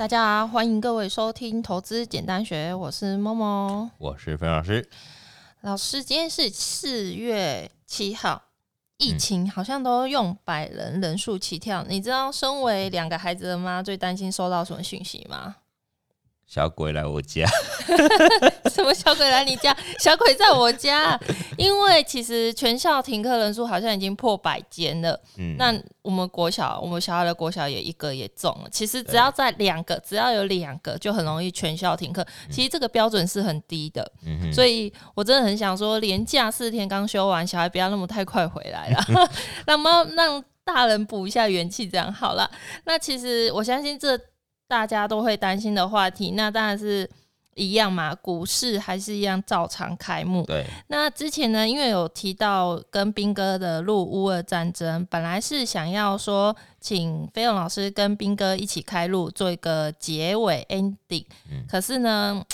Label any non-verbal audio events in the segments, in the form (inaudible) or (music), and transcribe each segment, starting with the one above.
大家好，欢迎各位收听投资简单学，我是默默，我是飞老师。老师，今天是四月七号，疫情好像都用百人人数起跳，嗯、你知道身为两个孩子的妈最担心收到什么讯息吗？小鬼来我家，(laughs) 什么小鬼来你家？小鬼在我家，因为其实全校停课人数好像已经破百间了。嗯，那我们国小，我们小孩的国小也一个也中了。其实只要在两个，只要有两个，就很容易全校停课。其实这个标准是很低的。嗯，所以我真的很想说，连假四天刚休完，小孩不要那么太快回来了，(laughs) 让妈让大人补一下元气，这样好了。那其实我相信这。大家都会担心的话题，那当然是一样嘛。股市还是一样照常开幕。对。那之前呢，因为有提到跟斌哥的入乌尔战争，本来是想要说请飞龙老师跟斌哥一起开路做一个结尾 ending，嗯。可是呢，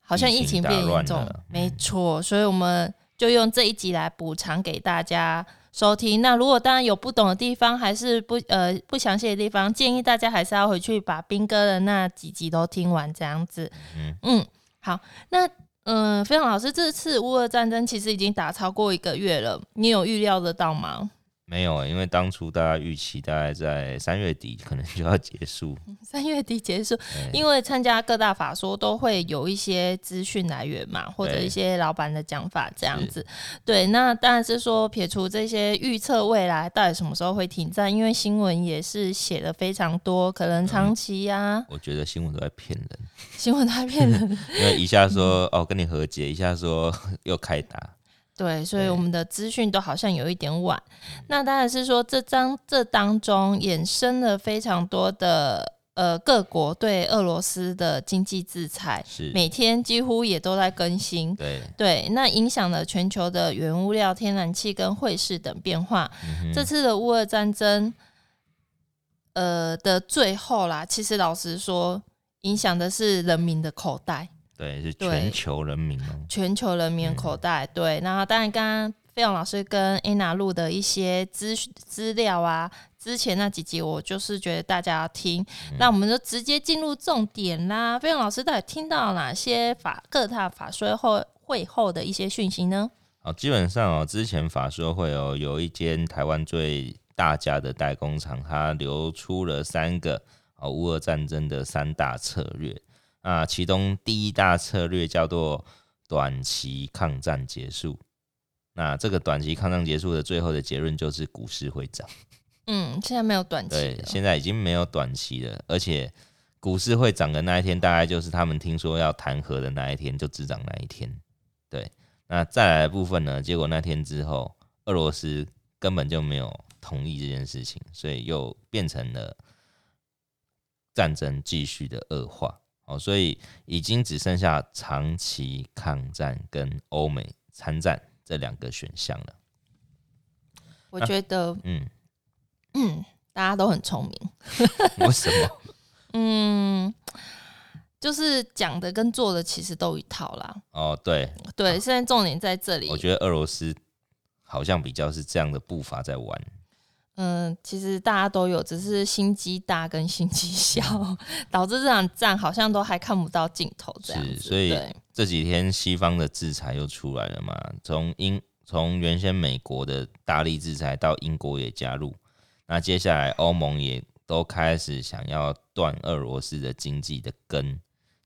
好像疫情变严重，嗯、没错，所以我们就用这一集来补偿给大家。收听。那如果当然有不懂的地方，还是不呃不详细的地方，建议大家还是要回去把斌哥的那几集都听完，这样子。嗯嗯，好。那嗯，飞扬老师，这次乌俄战争其实已经打超过一个月了，你有预料得到吗？没有，因为当初大家预期大概在三月底可能就要结束。(laughs) 三月底结束，因为参加各大法说都会有一些资讯来源嘛，或者一些老板的讲法这样子。对，那当然是说撇除这些预测未来到底什么时候会停战，因为新闻也是写的非常多，可能长期呀、啊嗯。我觉得新闻都在骗人，新闻都在骗人，(laughs) 因为一下说哦跟你和解，一下说 (laughs) 又开打。对，所以我们的资讯都好像有一点晚。那当然是说，这张这当中衍生了非常多的呃各国对俄罗斯的经济制裁，是每天几乎也都在更新。对对，那影响了全球的原物料、天然气跟汇市等变化。嗯、这次的乌俄战争，呃的最后啦，其实老实说，影响的是人民的口袋。对，是全球人民哦，全球人民口袋。嗯、对，然后当然，刚刚飞龙老师跟安娜录的一些资资料啊，之前那几集我就是觉得大家要听，嗯、那我们就直接进入重点啦。飞龙老师到底听到哪些法各大法说后会后的一些讯息呢？哦，基本上哦，之前法说会哦，有一间台湾最大家的代工厂，它流出了三个哦，乌俄战争的三大策略。啊，其中第一大策略叫做短期抗战结束。那这个短期抗战结束的最后的结论就是股市会涨。嗯，现在没有短期。对，现在已经没有短期了，而且股市会涨的那一天，大概就是他们听说要弹劾的那一天，就只涨那一天。对，那再来的部分呢？结果那天之后，俄罗斯根本就没有同意这件事情，所以又变成了战争继续的恶化。哦，所以已经只剩下长期抗战跟欧美参战这两个选项了。我觉得，啊、嗯嗯，大家都很聪明。为什么？(laughs) 嗯，就是讲的跟做的其实都一套啦。哦，对对，现在重点在这里。我觉得俄罗斯好像比较是这样的步伐在玩。嗯，其实大家都有，只是心机大跟心机小，(laughs) 导致这场战好像都还看不到尽头这样子。是，所以这几天西方的制裁又出来了嘛？从英从原先美国的大力制裁到英国也加入，那接下来欧盟也都开始想要断俄罗斯的经济的根，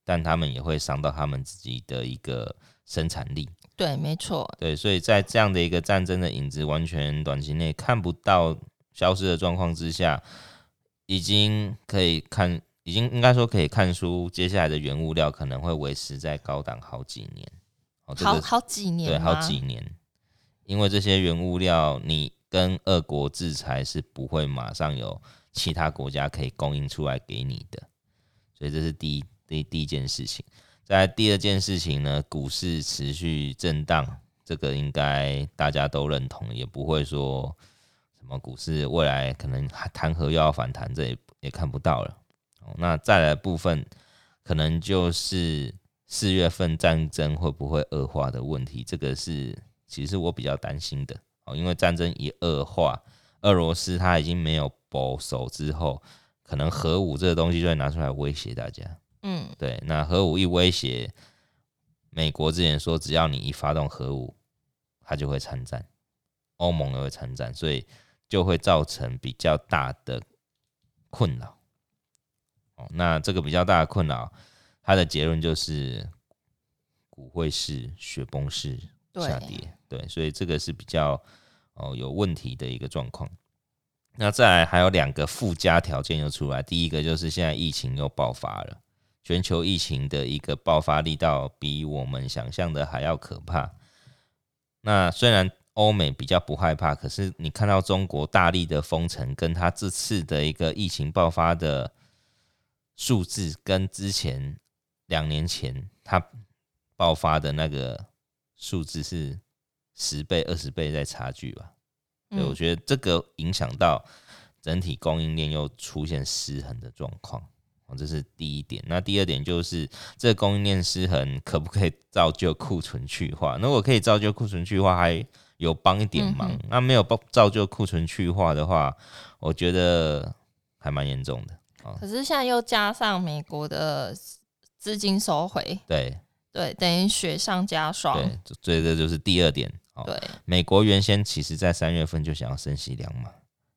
但他们也会伤到他们自己的一个生产力。对，没错。对，所以在这样的一个战争的影子完全短期内看不到。消失的状况之下，已经可以看，已经应该说可以看出，接下来的原物料可能会维持在高档好几年。好好几年，对，好几年，因为这些原物料，你跟俄国制裁是不会马上有其他国家可以供应出来给你的，所以这是第一第第一件事情。在第二件事情呢，股市持续震荡，这个应该大家都认同，也不会说。什么股市未来可能还谈何又要反弹，这也也看不到了。哦那再来的部分，可能就是四月份战争会不会恶化的问题。这个是其实我比较担心的哦，因为战争一恶化，俄罗斯它已经没有保守之后，可能核武这个东西就会拿出来威胁大家。嗯，对，那核武一威胁，美国之前说只要你一发动核武，它就会参战，欧盟也会参战，所以就会造成比较大的困扰。哦，那这个比较大的困扰，它的结论就是股汇市雪崩式下跌。对，对，所以这个是比较哦有问题的一个状况。那再来还有两个附加条件又出来，第一个就是现在疫情又爆发了，全球疫情的一个爆发力道比我们想象的还要可怕。那虽然欧美比较不害怕，可是你看到中国大力的封城，跟他这次的一个疫情爆发的数字，跟之前两年前他爆发的那个数字是十倍、二十倍在差距吧？对，我觉得这个影响到整体供应链又出现失衡的状况。这是第一点，那第二点就是这个供应链失衡可不可以造就库存去化？如果可以造就库存去化，还有帮一点忙。嗯、那没有帮造就库存去化的话，我觉得还蛮严重的。可是现在又加上美国的资金收回，对对，等于雪上加霜。对，所以这就是第二点。对，美国原先其实在三月份就想要升息两码，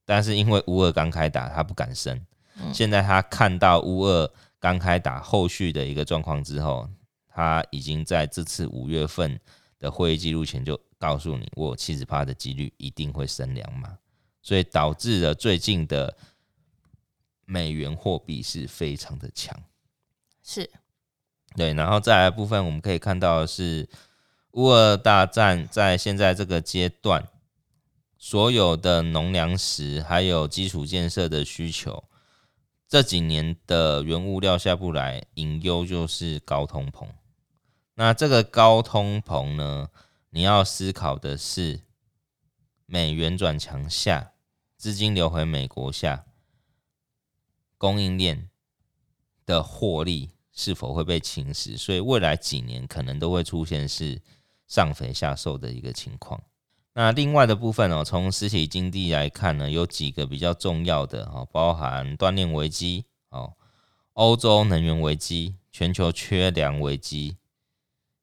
但是因为乌俄刚开打，他不敢升。现在他看到乌俄刚开打后续的一个状况之后，他已经在这次五月份的会议记录前就告诉你，我七十趴的几率一定会升两码，所以导致了最近的美元货币是非常的强。是，对，然后再来部分我们可以看到的是乌俄大战在现在这个阶段，所有的农粮食还有基础建设的需求。这几年的原物料下不来，隐忧就是高通膨。那这个高通膨呢，你要思考的是，美元转强下，资金流回美国下，供应链的获利是否会被侵蚀？所以未来几年可能都会出现是上肥下瘦的一个情况。那另外的部分哦，从实体经济来看呢，有几个比较重要的哦，包含断链危机哦，欧洲能源危机、全球缺粮危机，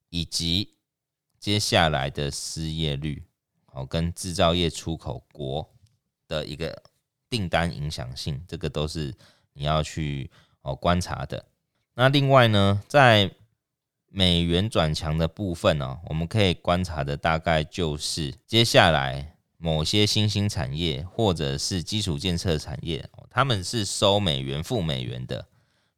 以及接下来的失业率哦，跟制造业出口国的一个订单影响性，这个都是你要去哦观察的。那另外呢，在美元转强的部分哦，我们可以观察的大概就是接下来某些新兴产业或者是基础建设产业，他们是收美元付美元的，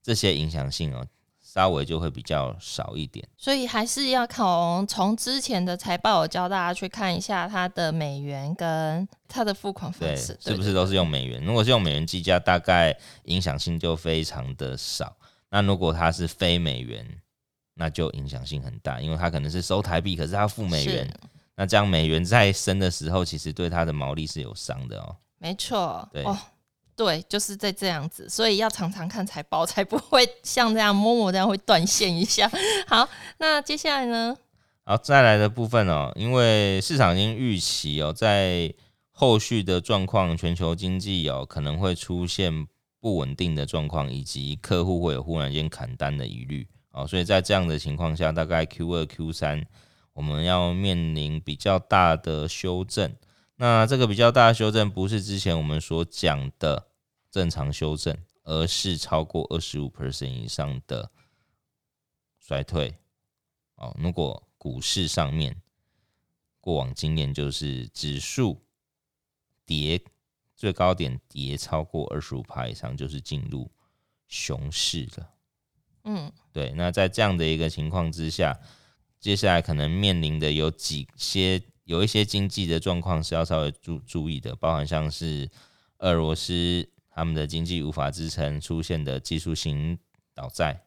这些影响性哦，稍微就会比较少一点。所以还是要从从之前的财报，我教大家去看一下它的美元跟它的付款方式，对，是不是都是用美元？如果是用美元计价，大概影响性就非常的少。那如果它是非美元，那就影响性很大，因为它可能是收台币，可是它付美元，那这样美元在升的时候，其实对它的毛利是有伤的哦。没错，对哦，对，就是在这样子，所以要常常看财报，才不会 (laughs) 像这样摸摸这样会断线一下。好，那接下来呢？好，再来的部分哦，因为市场已经预期哦，在后续的状况，全球经济哦可能会出现不稳定的状况，以及客户会有忽然间砍单的疑虑。哦，所以在这样的情况下，大概 Q 二、Q 三，我们要面临比较大的修正。那这个比较大的修正，不是之前我们所讲的正常修正，而是超过二十五 percent 以上的衰退。哦，如果股市上面过往经验就是指数跌最高点跌超过二十五趴以上，就是进入熊市了。嗯，对，那在这样的一个情况之下，接下来可能面临的有几些有一些经济的状况是要稍微注注意的，包含像是俄罗斯他们的经济无法支撑出现的技术性倒债，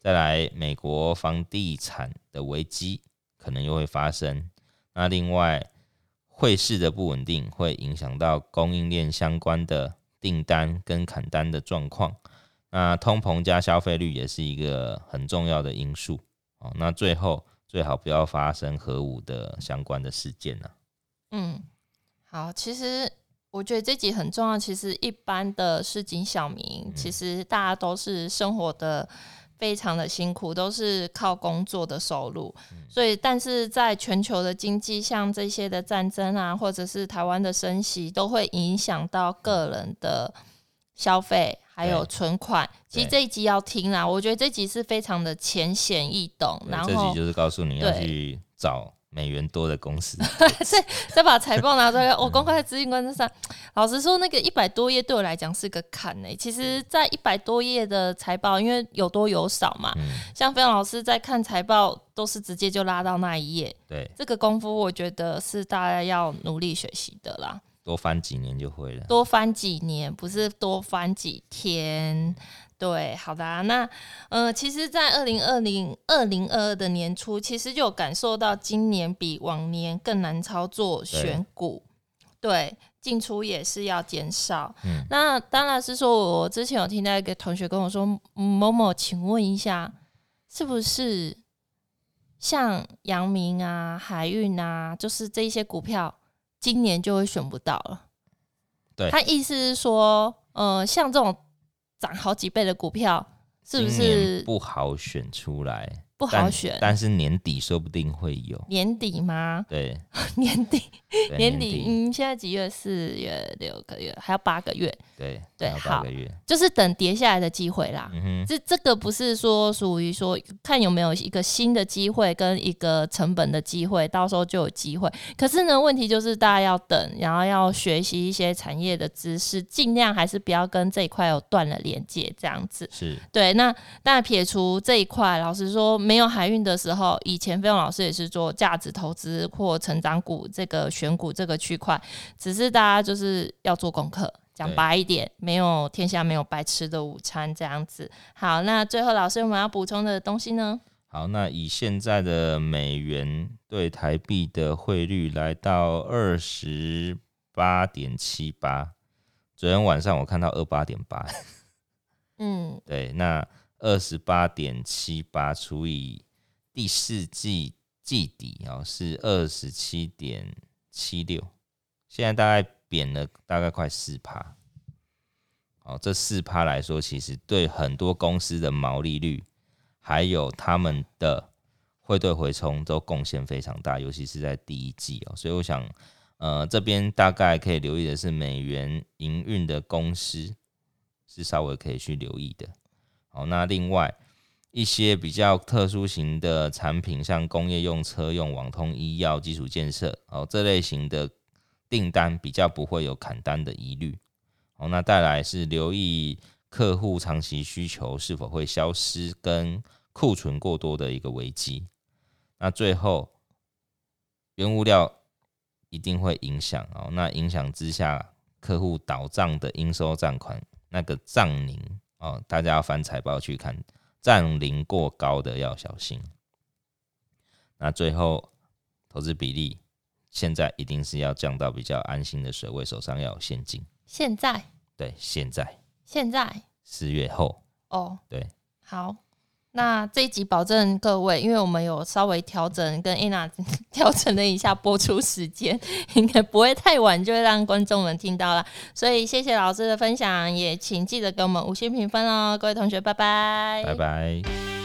再来美国房地产的危机可能又会发生，那另外汇市的不稳定会影响到供应链相关的订单跟砍单的状况。那通膨加消费率也是一个很重要的因素哦。那最后最好不要发生核武的相关的事件呢、嗯，好，其实。我觉得这集很重要。其实一般的市井小民，嗯、其实大家都是生活的非常的辛苦，都是靠工作的收入。嗯、所以，但是在全球的经济，像这些的战争啊，或者是台湾的升息，都会影响到个人的消费还有存款。其实这一集要听啦，我觉得这集是非常的浅显易懂。然后这集就是告诉你要去找。美元多的公司，(laughs) 对，再再把财报拿出来，我 (laughs) 公开在资讯观测上。老实说，那个一百多页对我来讲是个坎呢、欸。其实，在一百多页的财报，因为有多有少嘛，嗯、像飞扬老师在看财报，都是直接就拉到那一页。对，这个功夫我觉得是大家要努力学习的啦。多翻几年就会了。多翻几年，不是多翻几天。对，好的啊，那呃，其实，在二零二零二零二二的年初，其实就有感受到今年比往年更难操作选股，对，进出也是要减少。嗯，那当然是说，我之前有听到一个同学跟我说，某某，请问一下，是不是像阳明啊、海运啊，就是这一些股票，今年就会选不到了？对，他意思是说，呃，像这种。涨好几倍的股票，是不是不好选出来？不好选，但是年底说不定会有。年底吗？(laughs) 对，年底，年底，嗯，现在几月？四月，六个月，还要八个月。对对，八个月，就是等跌下来的机会啦。嗯，这这个不是说属于说看有没有一个新的机会跟一个成本的机会，到时候就有机会。可是呢，问题就是大家要等，然后要学习一些产业的知识，尽量还是不要跟这一块有断了连接，这样子。是对。那那撇除这一块，老实说。没有海运的时候，以前飞龙老师也是做价值投资或成长股这个选股这个区块，只是大家就是要做功课，讲白一点，没有天下没有白吃的午餐这样子。好，那最后老师我们要补充的东西呢？好，那以现在的美元对台币的汇率来到二十八点七八，昨天晚上我看到二八点八，嗯，对，那。二十八点七八除以第四季季底哦，是二十七点七六，现在大概贬了大概快四趴。哦，这四趴来说，其实对很多公司的毛利率，还有他们的汇兑回冲都贡献非常大，尤其是在第一季哦。所以我想，呃，这边大概可以留意的是，美元营运的公司是稍微可以去留意的。好，那另外一些比较特殊型的产品，像工业用车用、网通、医药、基础建设，哦，这类型的订单比较不会有砍单的疑虑。哦，那带来是留意客户长期需求是否会消失，跟库存过多的一个危机。那最后，原物料一定会影响哦。那影响之下，客户倒账的应收账款那个账龄。哦，大家要翻财报去看，占零过高的要小心。那最后，投资比例现在一定是要降到比较安心的水位，手上要有现金。现在？对，现在。现在？四月后。哦，对，好。那这一集保证各位，因为我们有稍微调整，跟 Anna (laughs) 调整了一下播出时间，应该不会太晚，就会让观众们听到了。所以谢谢老师的分享，也请记得给我们五星评分哦，各位同学，拜拜，拜拜。